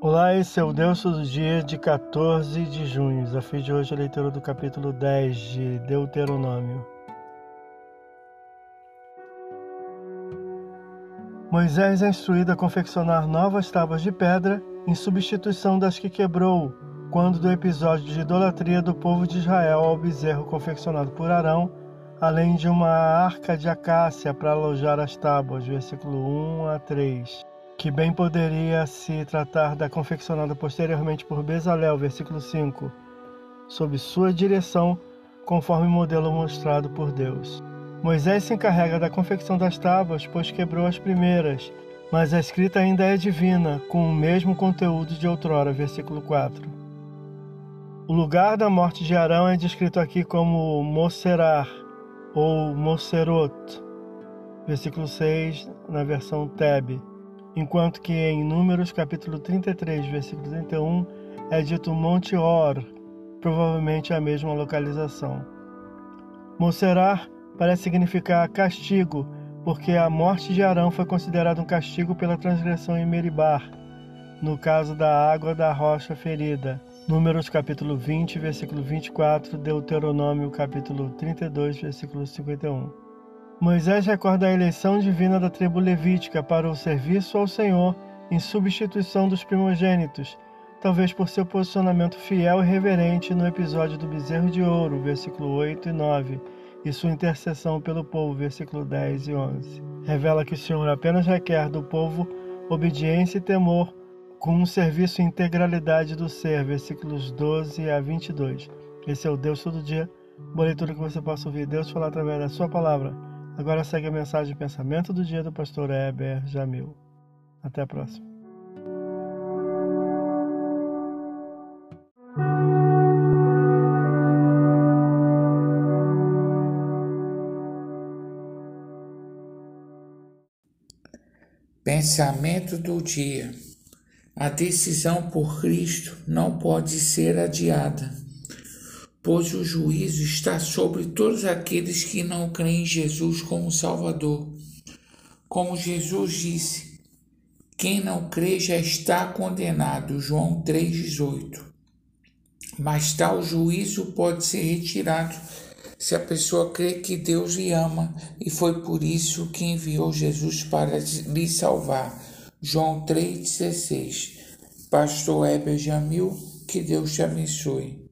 Olá, esse é o Deus todo dia de 14 de junho. Desafio de hoje é a leitura do capítulo 10 de Deuteronômio. Moisés é instruído a confeccionar novas tábuas de pedra em substituição das que quebrou quando do episódio de idolatria do povo de Israel ao bezerro confeccionado por Arão, além de uma arca de acácia para alojar as tábuas, versículo 1 a 3 que bem poderia se tratar da confeccionada posteriormente por Bezalel, versículo 5, sob sua direção, conforme o modelo mostrado por Deus. Moisés se encarrega da confecção das tábuas, pois quebrou as primeiras, mas a escrita ainda é divina, com o mesmo conteúdo de outrora, versículo 4. O lugar da morte de Arão é descrito aqui como Moserar ou Moserot, versículo 6 na versão Teb enquanto que em Números capítulo 33, versículo 31, é dito Monte Or, provavelmente a mesma localização. Moserar parece significar castigo, porque a morte de Arão foi considerada um castigo pela transgressão em Meribar, no caso da água da rocha ferida. Números capítulo 20, versículo 24, Deuteronômio capítulo 32, versículo 51. Moisés recorda a eleição divina da tribo levítica para o serviço ao Senhor em substituição dos primogênitos, talvez por seu posicionamento fiel e reverente no episódio do bezerro de ouro, versículo 8 e 9, e sua intercessão pelo povo, versículo 10 e 11. Revela que o Senhor apenas requer do povo obediência e temor, com um serviço em integralidade do ser, versículos 12 a 22. Esse é o Deus todo dia. Boa leitura que você possa ouvir Deus falar através da sua palavra. Agora segue a mensagem de pensamento do dia do pastor Heber Jamil. Até a próxima. Pensamento do dia. A decisão por Cristo não pode ser adiada pois o juízo está sobre todos aqueles que não creem em Jesus como Salvador. Como Jesus disse, quem não crê já está condenado. João 3,18. Mas tal juízo pode ser retirado se a pessoa crê que Deus lhe ama e foi por isso que enviou Jesus para lhe salvar. João 3,16. Pastor Heber Jamil, que Deus te abençoe.